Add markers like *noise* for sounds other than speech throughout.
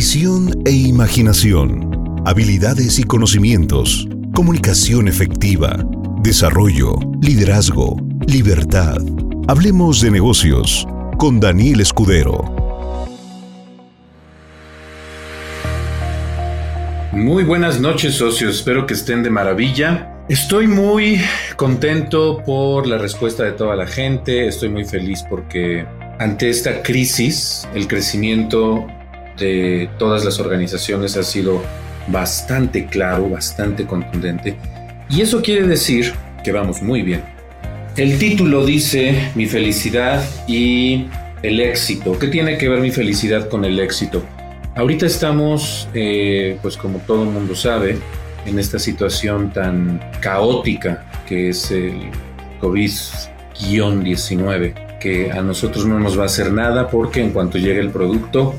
visión e imaginación, habilidades y conocimientos, comunicación efectiva, desarrollo, liderazgo, libertad. Hablemos de negocios con Daniel Escudero. Muy buenas noches socios, espero que estén de maravilla. Estoy muy contento por la respuesta de toda la gente, estoy muy feliz porque ante esta crisis el crecimiento de todas las organizaciones ha sido bastante claro, bastante contundente. Y eso quiere decir que vamos muy bien. El título dice mi felicidad y el éxito. ¿Qué tiene que ver mi felicidad con el éxito? Ahorita estamos, eh, pues como todo el mundo sabe, en esta situación tan caótica que es el COVID-19, que a nosotros no nos va a hacer nada porque en cuanto llegue el producto,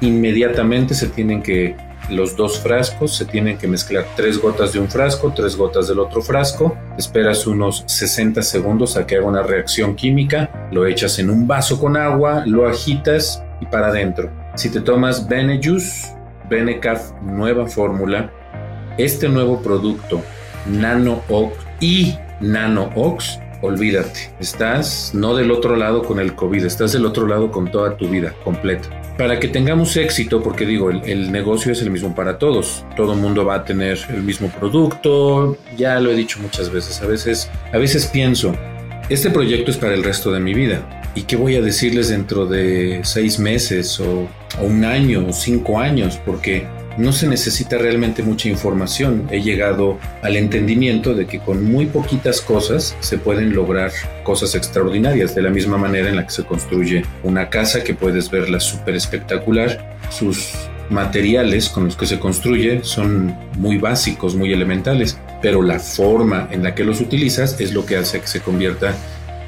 inmediatamente se tienen que los dos frascos, se tienen que mezclar tres gotas de un frasco, tres gotas del otro frasco, esperas unos 60 segundos a que haga una reacción química, lo echas en un vaso con agua, lo agitas y para adentro. Si te tomas Benejuice, Benecaf nueva fórmula, este nuevo producto, Nano Ox y Nano Ox, olvídate, estás no del otro lado con el COVID, estás del otro lado con toda tu vida completa para que tengamos éxito, porque digo, el, negocio es el mismo para todos. Todo mundo va a tener el mismo producto. Ya lo he dicho muchas veces. A veces, a veces pienso, este proyecto es para el resto de mi vida. ¿Y qué voy a decirles dentro de seis meses o un año o cinco años? Porque no se necesita realmente mucha información. He llegado al entendimiento de que con muy poquitas cosas se pueden lograr cosas extraordinarias, de la misma manera en la que se construye una casa que puedes verla súper espectacular. Sus materiales con los que se construye son muy básicos, muy elementales, pero la forma en la que los utilizas es lo que hace que se convierta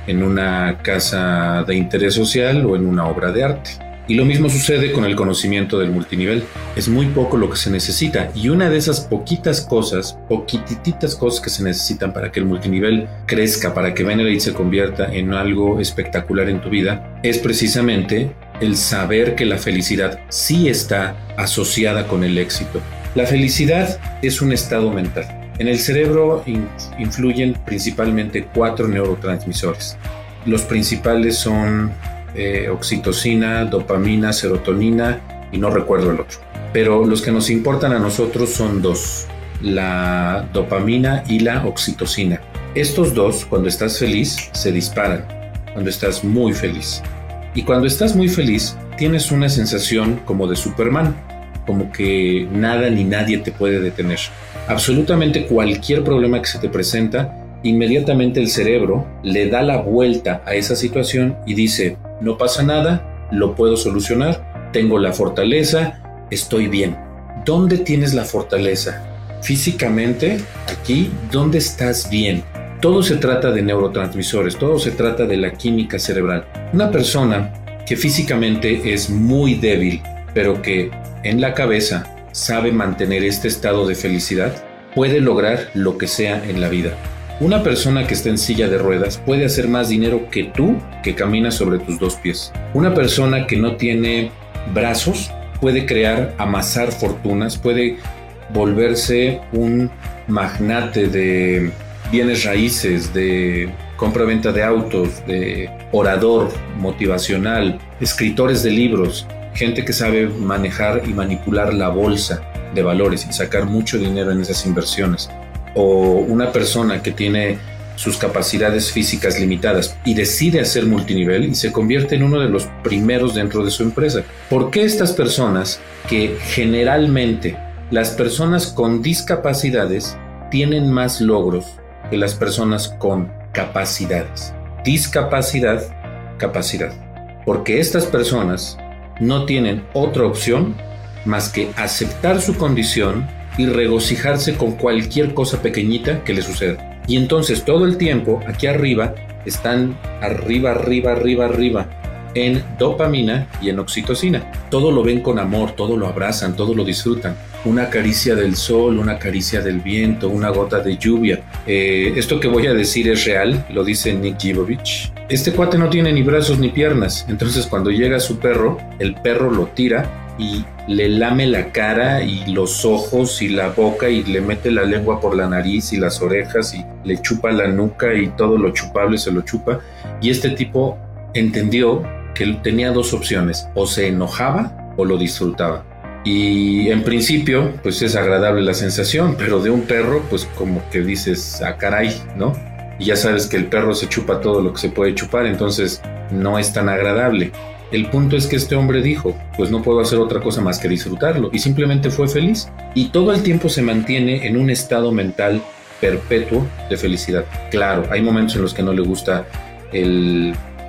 en una casa de interés social o en una obra de arte. Y lo mismo sucede con el conocimiento del multinivel. Es muy poco lo que se necesita y una de esas poquitas cosas, poquititas cosas que se necesitan para que el multinivel crezca, para que Venerate se convierta en algo espectacular en tu vida, es precisamente el saber que la felicidad sí está asociada con el éxito. La felicidad es un estado mental. En el cerebro influyen principalmente cuatro neurotransmisores. Los principales son eh, oxitocina, dopamina, serotonina y no recuerdo el otro. Pero los que nos importan a nosotros son dos, la dopamina y la oxitocina. Estos dos, cuando estás feliz, se disparan, cuando estás muy feliz. Y cuando estás muy feliz, tienes una sensación como de Superman, como que nada ni nadie te puede detener. Absolutamente cualquier problema que se te presenta, inmediatamente el cerebro le da la vuelta a esa situación y dice, no pasa nada, lo puedo solucionar, tengo la fortaleza, estoy bien. ¿Dónde tienes la fortaleza? Físicamente, aquí, ¿dónde estás bien? Todo se trata de neurotransmisores, todo se trata de la química cerebral. Una persona que físicamente es muy débil, pero que en la cabeza sabe mantener este estado de felicidad, puede lograr lo que sea en la vida. Una persona que está en silla de ruedas puede hacer más dinero que tú que caminas sobre tus dos pies. Una persona que no tiene brazos puede crear, amasar fortunas, puede volverse un magnate de bienes raíces, de compra-venta de autos, de orador motivacional, escritores de libros, gente que sabe manejar y manipular la bolsa de valores y sacar mucho dinero en esas inversiones o una persona que tiene sus capacidades físicas limitadas y decide hacer multinivel y se convierte en uno de los primeros dentro de su empresa. ¿Por qué estas personas que generalmente las personas con discapacidades tienen más logros que las personas con capacidades? Discapacidad, capacidad. Porque estas personas no tienen otra opción más que aceptar su condición y regocijarse con cualquier cosa pequeñita que le suceda. Y entonces todo el tiempo aquí arriba están arriba, arriba, arriba, arriba en dopamina y en oxitocina. Todo lo ven con amor, todo lo abrazan, todo lo disfrutan. Una caricia del sol, una caricia del viento, una gota de lluvia. Eh, esto que voy a decir es real, lo dice Nick Jivovich. Este cuate no tiene ni brazos ni piernas, entonces cuando llega su perro, el perro lo tira y le lame la cara y los ojos y la boca y le mete la lengua por la nariz y las orejas y le chupa la nuca y todo lo chupable se lo chupa. Y este tipo entendió que tenía dos opciones, o se enojaba o lo disfrutaba. Y en principio, pues es agradable la sensación, pero de un perro, pues como que dices, ah, caray, ¿no? Y ya sabes que el perro se chupa todo lo que se puede chupar, entonces no es tan agradable. El punto es que este hombre dijo, pues no puedo hacer otra cosa más que disfrutarlo, y simplemente fue feliz. Y todo el tiempo se mantiene en un estado mental perpetuo de felicidad. Claro, hay momentos en los que no le gusta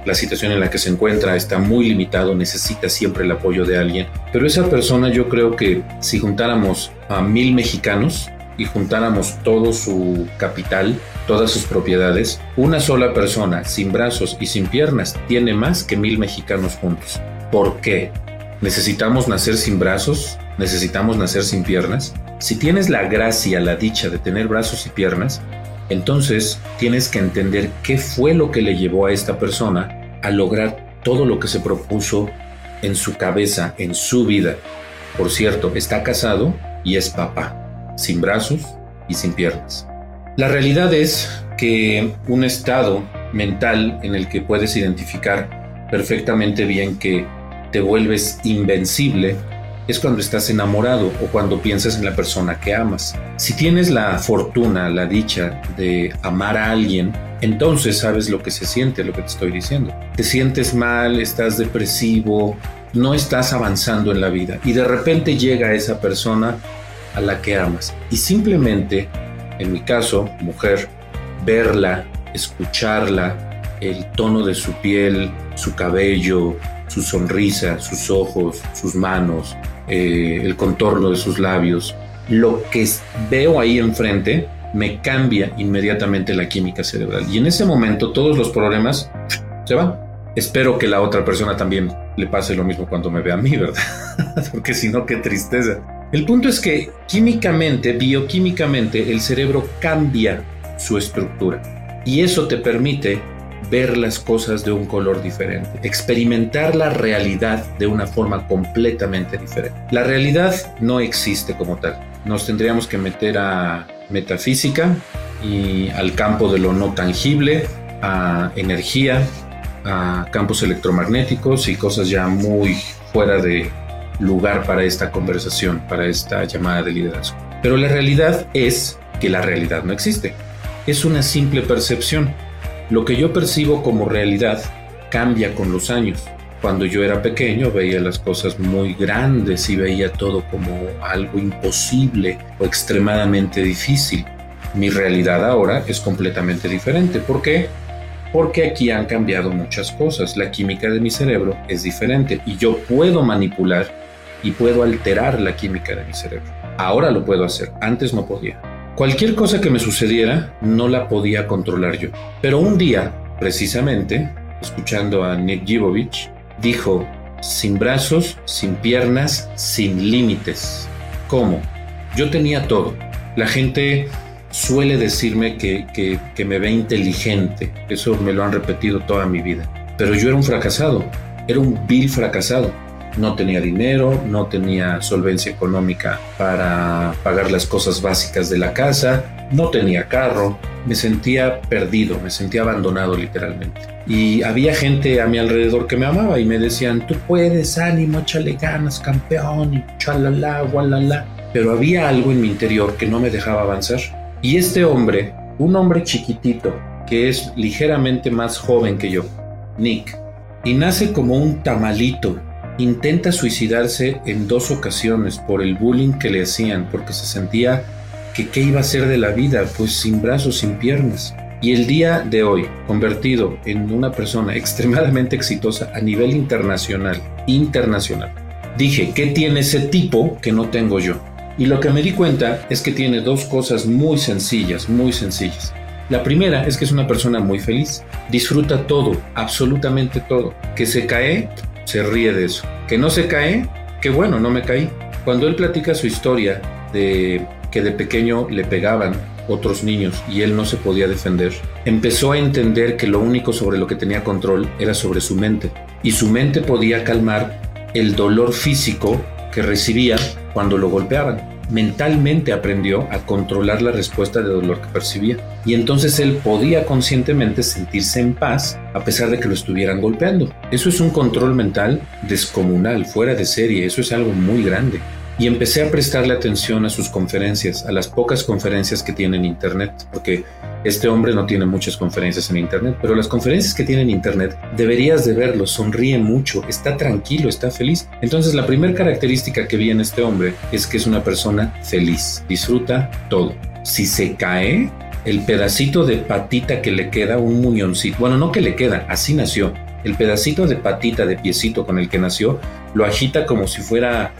la situación en la que se encuentra está muy limitado, necesita siempre el apoyo de alguien. Pero esa persona yo creo que si juntáramos a mil mexicanos y juntáramos todo su capital, todas sus propiedades, una sola persona sin brazos y sin piernas tiene más que mil mexicanos juntos. ¿Por qué? ¿Necesitamos nacer sin brazos? ¿Necesitamos nacer sin piernas? Si tienes la gracia, la dicha de tener brazos y piernas, entonces tienes que entender qué fue lo que le llevó a esta persona a lograr todo lo que se propuso en su cabeza, en su vida. Por cierto, está casado y es papá, sin brazos y sin piernas. La realidad es que un estado mental en el que puedes identificar perfectamente bien que te vuelves invencible es cuando estás enamorado o cuando piensas en la persona que amas. Si tienes la fortuna, la dicha de amar a alguien, entonces sabes lo que se siente, lo que te estoy diciendo. Te sientes mal, estás depresivo, no estás avanzando en la vida y de repente llega esa persona a la que amas y simplemente, en mi caso, mujer, verla, escucharla, el tono de su piel, su cabello, su sonrisa, sus ojos, sus manos, eh, el contorno de sus labios, lo que veo ahí enfrente me cambia inmediatamente la química cerebral. Y en ese momento todos los problemas se van. Espero que la otra persona también le pase lo mismo cuando me vea a mí, ¿verdad? *laughs* Porque si no, qué tristeza. El punto es que químicamente, bioquímicamente, el cerebro cambia su estructura. Y eso te permite ver las cosas de un color diferente, experimentar la realidad de una forma completamente diferente. La realidad no existe como tal. Nos tendríamos que meter a metafísica y al campo de lo no tangible, a energía, a campos electromagnéticos y cosas ya muy fuera de lugar para esta conversación, para esta llamada de liderazgo. Pero la realidad es que la realidad no existe. Es una simple percepción. Lo que yo percibo como realidad cambia con los años. Cuando yo era pequeño veía las cosas muy grandes y veía todo como algo imposible o extremadamente difícil. Mi realidad ahora es completamente diferente. ¿Por qué? Porque aquí han cambiado muchas cosas. La química de mi cerebro es diferente y yo puedo manipular y puedo alterar la química de mi cerebro. Ahora lo puedo hacer, antes no podía. Cualquier cosa que me sucediera no la podía controlar yo. Pero un día, precisamente, escuchando a Nick Jivovich, dijo, sin brazos, sin piernas, sin límites. ¿Cómo? Yo tenía todo. La gente suele decirme que, que, me ve inteligente. Eso me lo han repetido toda mi vida. Pero yo era un fracasado. Era un vil fracasado no tenía dinero, no tenía solvencia económica para pagar las cosas básicas de la casa, no tenía carro, me sentía perdido, me sentía abandonado literalmente. Y había gente a mi alrededor que me amaba y me decían, tú puedes, ánimo, échale ganas, campeón, y chalala, gualala. Pero había algo en mi interior que no me dejaba avanzar. Y este hombre, un hombre chiquitito, que es ligeramente más joven que yo, Nick, y nace como un tamalito Intenta suicidarse en dos ocasiones por el bullying que le hacían, porque se sentía que qué iba a ser de la vida, pues sin brazos, sin piernas. Y el día de hoy, convertido en una persona *laughs* extremadamente exitosa a nivel internacional, internacional, dije, ¿qué tiene ese tipo que no tengo yo? Y lo que me di cuenta es que tiene dos cosas muy sencillas, muy sencillas. La primera es que es una persona muy feliz, disfruta todo, absolutamente todo. Que se cae, se ríe de eso. Que no se cae, que bueno, no me caí. Cuando él platica su historia de que de pequeño le pegaban otros niños y él no se podía defender, empezó a entender que lo único sobre lo que tenía control era sobre su mente y su mente podía calmar el dolor físico que recibía cuando lo golpeaban mentalmente aprendió a controlar la respuesta de dolor que percibía. Y entonces él podía conscientemente sentirse en paz a pesar de que lo estuvieran golpeando. Eso es un control mental descomunal, fuera de serie, eso es algo muy grande y empecé a prestarle atención a sus conferencias, a las pocas conferencias que tiene en Internet, porque este hombre no tiene muchas conferencias en Internet, pero las conferencias que tiene en Internet deberías de verlo, sonríe mucho, está tranquilo, está feliz. Entonces la primera característica que vi en este hombre es que es una persona feliz, disfruta todo. Si se cae, el pedacito de patita que le queda, un muñoncito, bueno, no que le queda, así nació. El pedacito de patita de piecito con el que nació lo agita como si fuera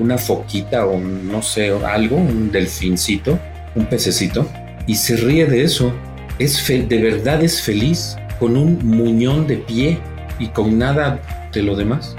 una foquita o no sé, algo, un delfincito, un pececito, y se ríe de eso. Es de verdad es feliz con un muñón de pie y con nada de lo demás.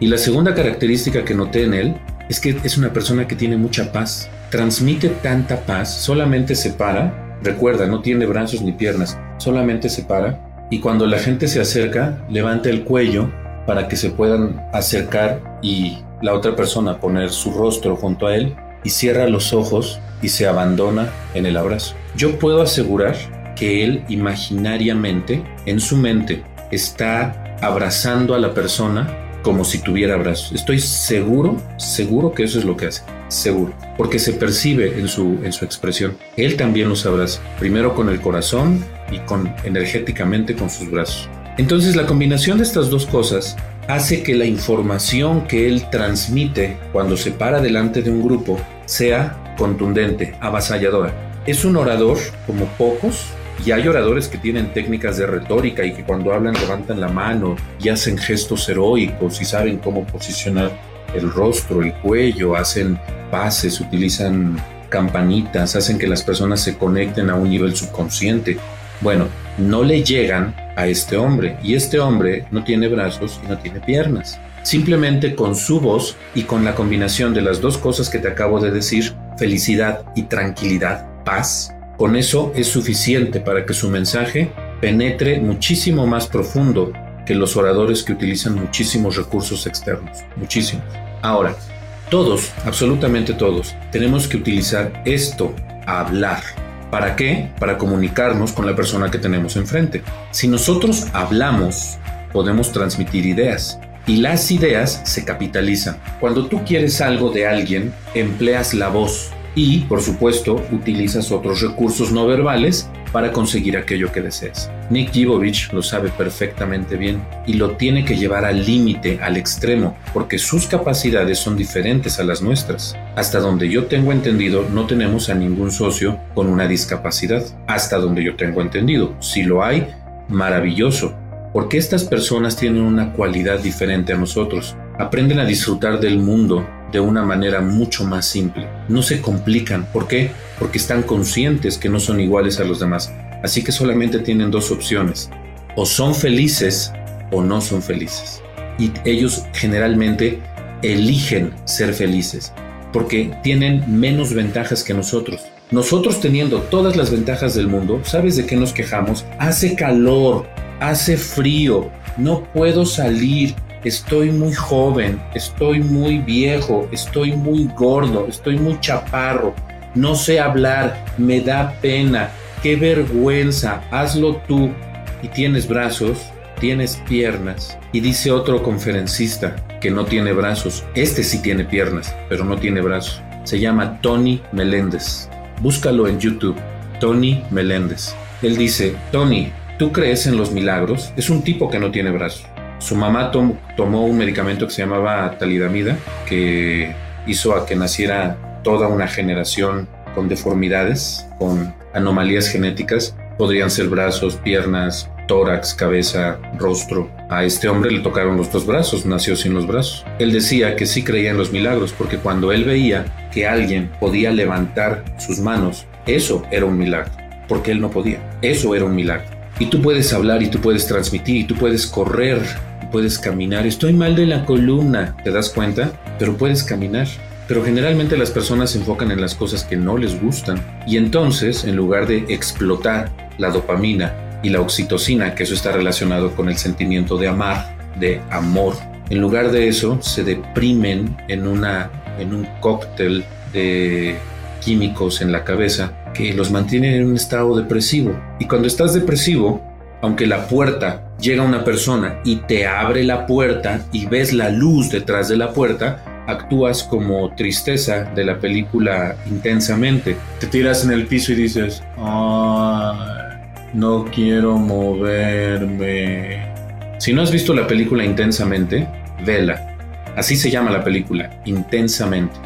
Y la segunda característica que noté en él es que es una persona que tiene mucha paz. Transmite tanta paz, solamente se para, recuerda, no tiene brazos ni piernas, solamente se para y cuando la gente se acerca, levanta el cuello para que se puedan acercar y la otra persona poner su rostro junto a él y cierra los ojos y se abandona en el abrazo. Yo puedo asegurar que él imaginariamente, en su mente, está abrazando a la persona como si tuviera brazos. Estoy seguro, seguro que eso es lo que hace. Seguro. Porque se percibe en su, en su expresión. Él también los abraza. Primero con el corazón y con energéticamente con sus brazos. Entonces la combinación de estas dos cosas hace que la información que él transmite cuando se para delante de un grupo sea contundente, avasalladora. Es un orador como pocos y hay oradores que tienen técnicas de retórica y que cuando hablan levantan la mano y hacen gestos heroicos y saben cómo posicionar el rostro, el cuello, hacen pases, utilizan campanitas, hacen que las personas se conecten a un nivel subconsciente. Bueno, no le llegan a este hombre y este hombre no tiene brazos y no tiene piernas. Simplemente con su voz y con la combinación de las dos cosas que te acabo de decir, felicidad y tranquilidad, paz, con eso es suficiente para que su mensaje penetre muchísimo más profundo que los oradores que utilizan muchísimos recursos externos, muchísimos. Ahora, todos, absolutamente todos, tenemos que utilizar esto, hablar, ¿Para qué? Para comunicarnos con la persona que tenemos enfrente. Si nosotros hablamos, podemos transmitir ideas y las ideas se capitalizan. Cuando tú quieres algo de alguien, empleas la voz y, por supuesto, utilizas otros recursos no verbales para conseguir aquello que deseas. Nick Jivovich lo sabe perfectamente bien y lo tiene que llevar al límite, al extremo, porque sus capacidades son diferentes a las nuestras. Hasta donde yo tengo entendido, no tenemos a ningún socio con una discapacidad. Hasta donde yo tengo entendido. Si lo hay, maravilloso. Porque estas personas tienen una cualidad diferente a nosotros. Aprenden a disfrutar del mundo de una manera mucho más simple. No se complican. ¿Por qué? Porque están conscientes que no son iguales a los demás. Así que solamente tienen dos opciones. O son felices o no son felices. Y ellos generalmente eligen ser felices porque tienen menos ventajas que nosotros. Nosotros teniendo todas las ventajas del mundo, ¿sabes de qué nos quejamos? Hace calor, hace frío, no puedo salir, estoy muy joven, estoy muy viejo, estoy muy gordo, estoy muy chaparro, no sé hablar, me da pena, qué vergüenza, hazlo tú. Y tienes brazos, tienes piernas. Y dice otro conferencista que no tiene brazos, este sí tiene piernas, pero no tiene brazos. Se llama Tony Meléndez. Búscalo en YouTube, Tony Meléndez. Él dice, Tony, ¿tú crees en los milagros? Es un tipo que no tiene brazos. Su mamá tomó un medicamento que se llamaba talidamida, que hizo a que naciera toda una generación con deformidades, con anomalías genéticas. Podrían ser brazos, piernas, tórax, cabeza, rostro. A este hombre le tocaron los dos brazos, nació sin los brazos. Él decía que sí creía en los milagros, porque cuando él veía que alguien podía levantar sus manos, eso era un milagro, porque él no podía. Eso era un milagro. Y tú puedes hablar y tú puedes transmitir y tú puedes correr puedes caminar. Estoy mal de la columna, ¿te das cuenta? Pero puedes caminar. Pero generalmente las personas se enfocan en las cosas que no les gustan. Y entonces, en lugar de explotar la dopamina y la oxitocina, que eso está relacionado con el sentimiento de amar, de amor, En lugar de eso, se deprimen en, una, en un cóctel de químicos en la cabeza que los mantienen en un estado depresivo. Y cuando estás depresivo, aunque la puerta llega una persona y te abre la puerta y ves la luz detrás de la puerta, actúas como tristeza de la película intensamente. Te tiras en el piso y dices, no quiero moverme. Si no has visto la película intensamente, vela. Así se llama la película, intensamente.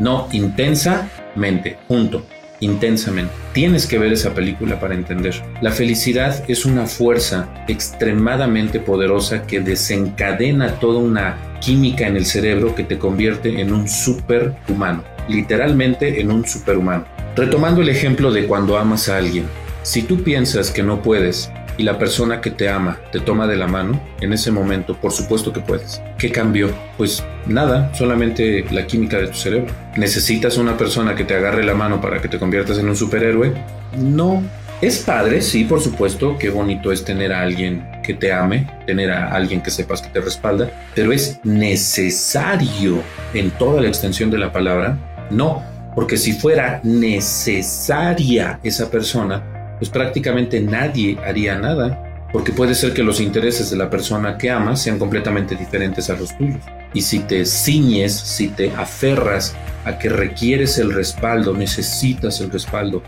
No, intensamente, junto intensamente. Tienes que ver esa película para entender. La felicidad es una fuerza extremadamente poderosa que desencadena toda una química en el cerebro que te convierte en un superhumano, literalmente en un superhumano. Retomando el ejemplo de cuando amas a alguien, si tú piensas que no puedes y la persona que te ama te toma de la mano, en ese momento, por supuesto que puedes. ¿Qué cambió? Pues nada, solamente la química de tu cerebro. ¿Necesitas una persona que te agarre la mano para que te conviertas en un superhéroe? No. Es padre, sí, por supuesto, qué bonito es tener a alguien que te ame, tener a alguien que sepas que te respalda, pero es necesario en toda la extensión de la palabra, no, porque si fuera necesaria esa persona, pues prácticamente nadie haría nada, porque puede ser que los intereses de la persona que amas sean completamente diferentes a los tuyos. Y si te ciñes, si te aferras a que requieres el respaldo, necesitas el respaldo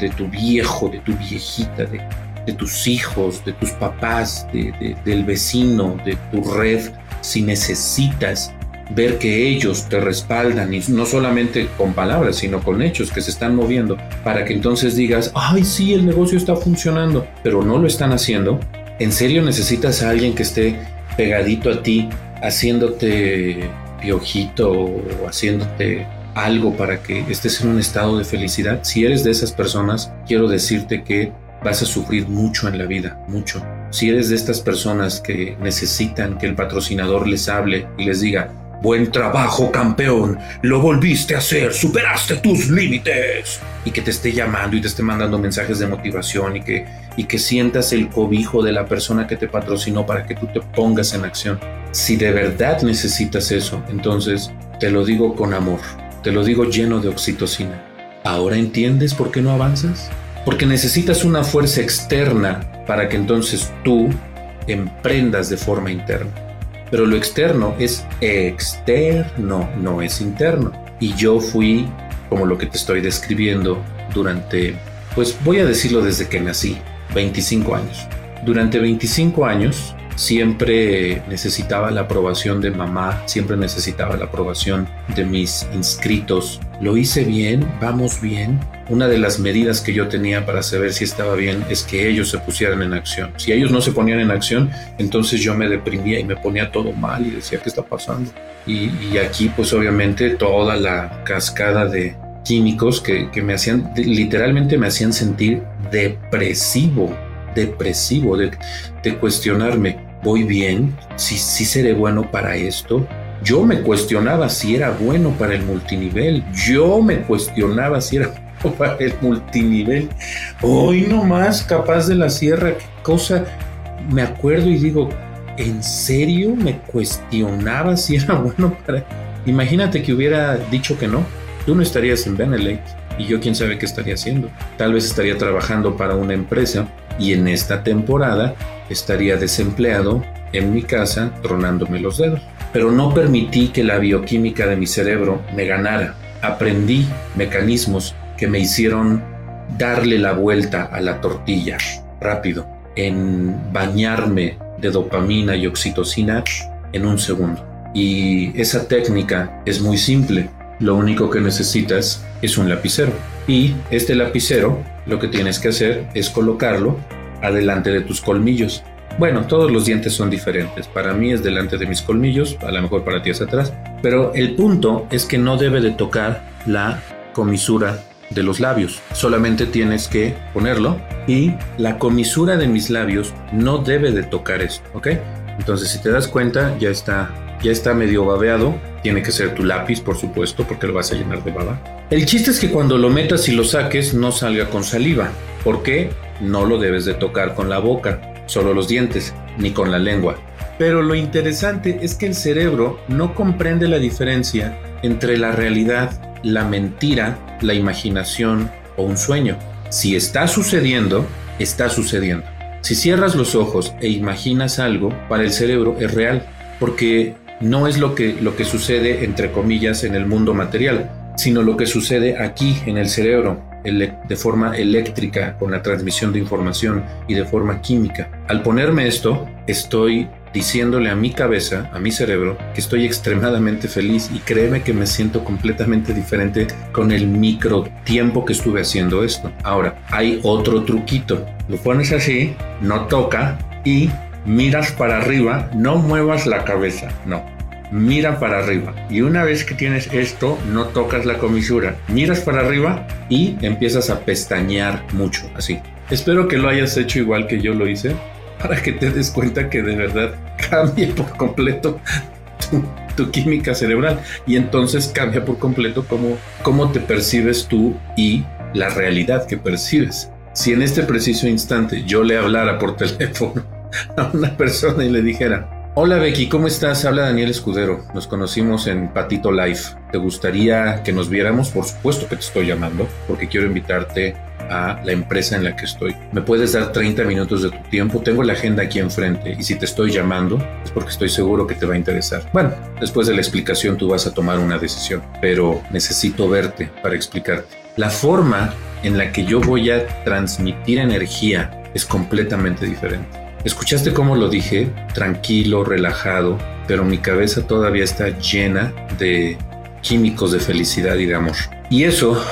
de tu viejo, de tu viejita, de, tus hijos, de tus papás, del vecino, de tu red, si necesitas ver que ellos te respaldan y no solamente con palabras, sino con hechos que se están moviendo para que entonces digas, ay, sí, el negocio está funcionando, pero no lo están haciendo. ¿En serio necesitas a alguien que esté pegadito a ti, haciéndote piojito o haciéndote algo para que estés en un estado de felicidad? Si eres de esas personas, quiero decirte que vas a sufrir mucho en la vida, mucho. Si eres de estas personas que necesitan que el patrocinador les hable y les diga, Buen trabajo, campeón. Lo volviste a hacer. Superaste tus límites. Y que te esté llamando y te esté mandando mensajes de motivación y que, y que sientas el cobijo de la persona que te patrocinó para que tú te pongas en acción. Si de verdad necesitas eso, entonces te lo digo con amor. Te lo digo lleno de oxitocina. ¿Ahora entiendes por qué no avanzas? Porque necesitas una fuerza externa para que entonces tú emprendas de forma interna pero lo externo es externo, no es interno. Y yo fui como lo que te estoy describiendo durante, pues voy a decirlo desde que nací, 25 años. Durante 25 años siempre necesitaba la aprobación de mamá, siempre necesitaba la aprobación de mis inscritos. Lo hice bien, vamos bien. Una de las medidas que yo tenía para saber si estaba bien es que ellos se pusieran en acción. Si ellos no se ponían en acción, entonces yo me deprimía y me ponía todo mal y decía, ¿qué está pasando? Y, aquí pues obviamente toda la cascada de químicos que, me hacían, literalmente me hacían sentir depresivo depresivo, de, cuestionarme, ¿voy bien? ¿Sí, ¿Sí seré bueno para esto? Yo me cuestionaba si era bueno para el multinivel. Yo me cuestionaba si era *laughs* para el multinivel. Hoy nomás, capaz de la sierra, qué cosa. Me acuerdo y digo, ¿en serio me cuestionaba si era *laughs* bueno para... Imagínate que hubiera dicho que no. Tú no estarías en Benelete y yo quién sabe qué estaría haciendo. Tal vez estaría trabajando para una empresa y en esta temporada estaría desempleado en mi casa tronándome los dedos pero no permití que la bioquímica de mi cerebro me ganara. Aprendí mecanismos que me hicieron darle la vuelta a la tortilla rápido, en bañarme de dopamina y oxitocina en un segundo. Y esa técnica es muy simple. Lo único que necesitas es un lapicero. Y este lapicero lo que tienes que hacer es colocarlo adelante de tus colmillos bueno, todos los dientes son diferentes. Para mí es delante de mis colmillos, a lo mejor para ti es atrás. Pero el punto es que no debe de tocar la comisura de los labios. Solamente tienes que ponerlo y la comisura de mis labios no debe de tocar esto, ¿ok? Entonces, si te das cuenta, ya está, ya está medio babeado. Tiene que ser tu lápiz, por supuesto, porque lo vas a llenar de baba. El chiste es que cuando lo metas y lo saques no salga con saliva. ¿Por qué? No lo debes de tocar con la boca solo los dientes, ni con la lengua. Pero lo interesante es que el cerebro no comprende la diferencia entre la realidad, la mentira, la imaginación o un sueño. Si está sucediendo, está sucediendo. Si cierras los ojos e imaginas algo, para el cerebro es real, porque no es lo que, lo que sucede, entre comillas, en el mundo material, sino lo que sucede aquí en el cerebro, de forma eléctrica, con la transmisión de información y de forma química. Al ponerme esto, estoy diciéndole a mi cabeza, a mi cerebro, que estoy extremadamente feliz y créeme que me siento completamente diferente con el micro tiempo que estuve haciendo esto. Ahora, hay otro truquito. Lo pones así, no toca y miras para arriba, no muevas la cabeza, no. Mira para arriba. Y una vez que tienes esto, no tocas la comisura. Miras para arriba y empiezas a pestañear mucho, así. Espero que lo hayas hecho igual que yo lo hice para que te des cuenta que de verdad cambia por completo tu, química cerebral y entonces cambia por completo cómo, cómo te percibes tú y la realidad que percibes. Si en este preciso instante yo le hablara por teléfono *laughs* a una persona y le dijera, hola Becky, ¿cómo estás? Habla Daniel Escudero, nos conocimos en Patito Life. ¿Te gustaría que nos viéramos? Por supuesto que te estoy llamando porque quiero invitarte a la empresa en la que estoy. Me puedes dar 30 minutos de tu tiempo, tengo la agenda aquí enfrente y si te estoy llamando es porque estoy seguro que te va a interesar. Bueno, después de la explicación tú vas a tomar una decisión, pero necesito verte para explicarte. La forma en la que yo voy a transmitir energía es completamente diferente. ¿Escuchaste cómo lo dije? Tranquilo, relajado, pero mi cabeza todavía está llena de químicos de felicidad y de amor. Y eso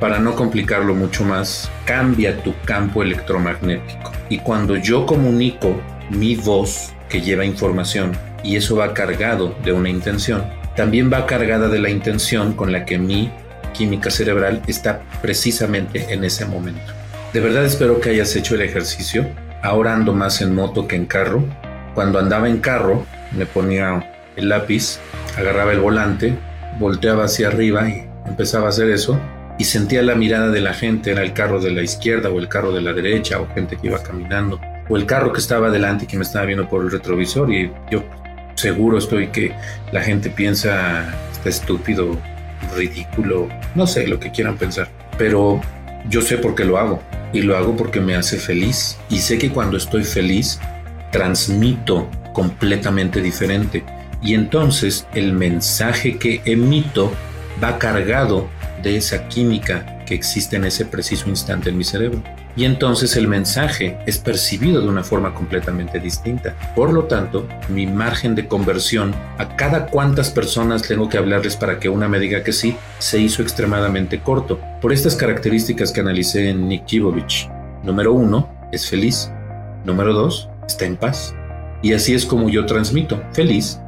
para no complicarlo mucho más, cambia tu campo electromagnético. Y cuando yo comunico mi voz que lleva información y eso va cargado de una intención, también va cargada de la intención con la que mi química cerebral está precisamente en ese momento. De verdad espero que hayas hecho el ejercicio. Ahora ando más en moto que en carro. Cuando andaba en carro, me ponía el lápiz, agarraba el volante, volteaba hacia arriba y empezaba a hacer eso y sentía la mirada de la gente, era el carro de la izquierda o el carro de la derecha o gente que iba caminando o el carro que estaba delante y que me estaba viendo por el retrovisor y yo seguro estoy que la gente piensa está estúpido, ridículo, no sé lo que quieran pensar, pero yo sé por qué lo hago y lo hago porque me hace feliz y sé que cuando estoy feliz transmito completamente diferente y entonces el mensaje que emito va cargado de esa química que existe en ese preciso instante en mi cerebro. Y entonces el mensaje es percibido de una forma completamente distinta. Por lo tanto, mi margen de conversión a cada cuántas personas tengo que hablarles para que una me diga que sí, se hizo extremadamente corto. Por estas características que analicé en Nick Jivovich. Número uno, es feliz. Número dos, está en paz. Y así es como yo transmito, feliz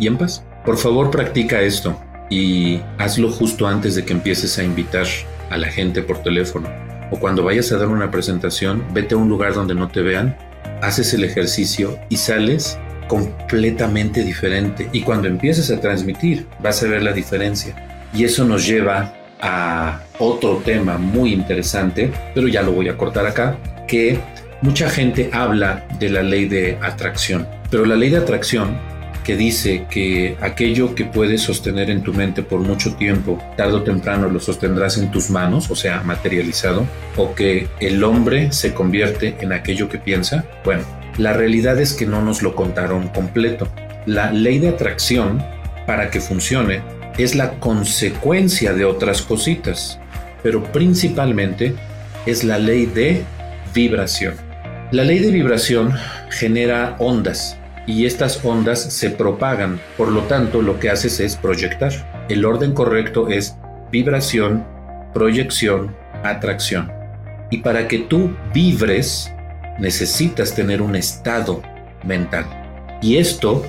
y en paz. Por favor, practica esto y hazlo justo antes de que empieces a invitar a la gente por teléfono. O cuando vayas a dar una presentación, vete a un lugar donde no te vean, haces el ejercicio y sales completamente diferente. Y cuando empieces a transmitir, vas a ver la diferencia. Y eso nos lleva a otro tema muy interesante, pero ya lo voy a cortar acá, que mucha gente habla de la ley de atracción. Pero la ley de atracción que dice que aquello que puedes sostener en tu mente por mucho tiempo, tarde o temprano lo sostendrás en tus manos, o sea, materializado, o que el hombre se convierte en aquello que piensa, bueno, la realidad es que no nos lo contaron completo. La ley de atracción, para que funcione, es la consecuencia de otras cositas, pero principalmente es la ley de vibración. La ley de vibración genera ondas y estas ondas se propagan, por lo tanto lo que haces es proyectar. El orden correcto es vibración, proyección, atracción. Y para que tú vibres, necesitas tener un estado mental. Y esto,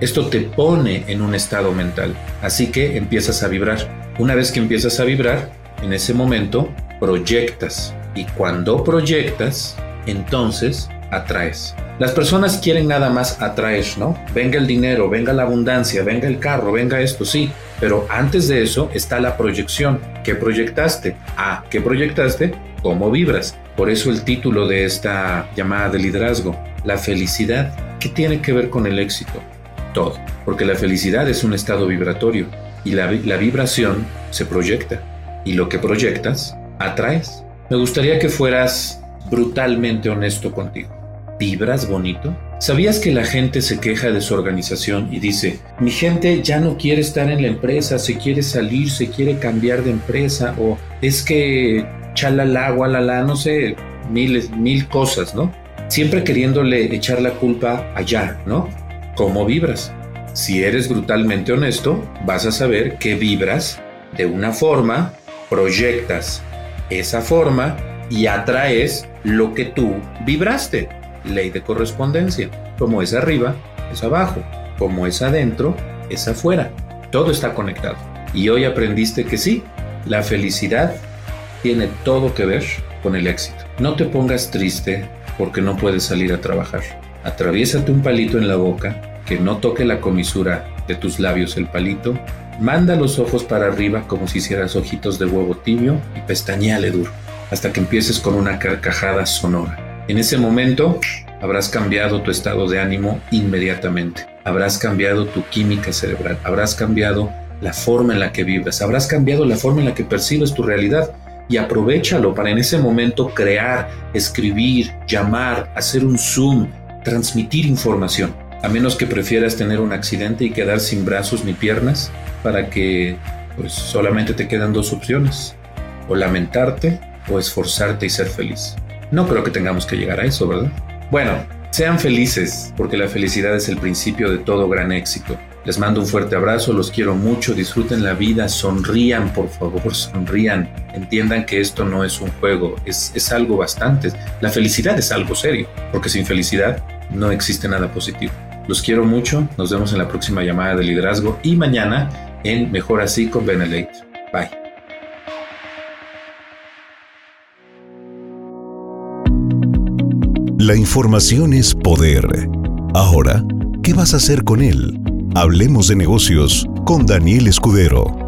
esto te pone en un estado mental. Así que empiezas a vibrar. Una vez que empiezas a vibrar, en ese momento proyectas. Y cuando proyectas, entonces atraes. Las personas quieren nada más atraer, ¿no? Venga el dinero, venga la abundancia, venga el carro, venga esto, sí. Pero antes de eso está la proyección. ¿Qué proyectaste? Ah, ¿qué proyectaste? ¿Cómo vibras? Por eso el título de esta llamada de liderazgo. la felicidad, ¿qué tiene que ver con el éxito? Todo, porque la felicidad es un estado vibratorio y la, la vibración se proyecta y lo que proyectas atraes. Me gustaría que fueras brutalmente honesto contigo. ¿Vibras bonito? ¿Sabías que la gente se queja de su organización y dice, mi gente ya no quiere estar en la empresa, se quiere salir, se quiere cambiar de empresa o es que chalala, gualala, no sé, miles, mil cosas, ¿no? Siempre queriéndole echar la culpa allá, ¿no? ¿Cómo vibras? Si eres brutalmente honesto, vas a saber que vibras de una forma, proyectas esa forma y atraes lo que tú vibraste. Ley de correspondencia. Como es arriba, es abajo. Como es adentro, es afuera. Todo está conectado. Y hoy aprendiste que sí, la felicidad tiene todo que ver con el éxito. No te pongas triste porque no puedes salir a trabajar. Atraviésate un palito en la boca, que no toque la comisura de tus labios el palito, manda los ojos para arriba como si hicieras ojitos de huevo tibio y pestañeale duro hasta que empieces con una carcajada sonora. En ese momento habrás cambiado tu estado de ánimo inmediatamente, habrás cambiado tu química cerebral, habrás cambiado la forma en la que vibras, habrás cambiado la forma en la que percibes tu realidad y aprovechalo para en ese momento crear, escribir, llamar, hacer un zoom, transmitir información. A menos que prefieras tener un accidente y quedar sin brazos ni piernas para que pues solamente te quedan dos opciones, o lamentarte o esforzarte y ser feliz. No creo que tengamos que llegar a eso, ¿verdad? Bueno, sean felices, porque la felicidad es el principio de todo gran éxito. Les mando un fuerte abrazo, los quiero mucho, disfruten la vida, sonrían, por favor, sonrían. Entiendan que esto no es un juego, es, es algo bastante. La felicidad es algo serio, porque sin felicidad no existe nada positivo. Los quiero mucho, nos vemos en la próxima llamada de liderazgo y mañana en Mejor Así con Benelete. Bye. La información es poder. Ahora, ¿qué vas a hacer con él? Hablemos de negocios con Daniel Escudero.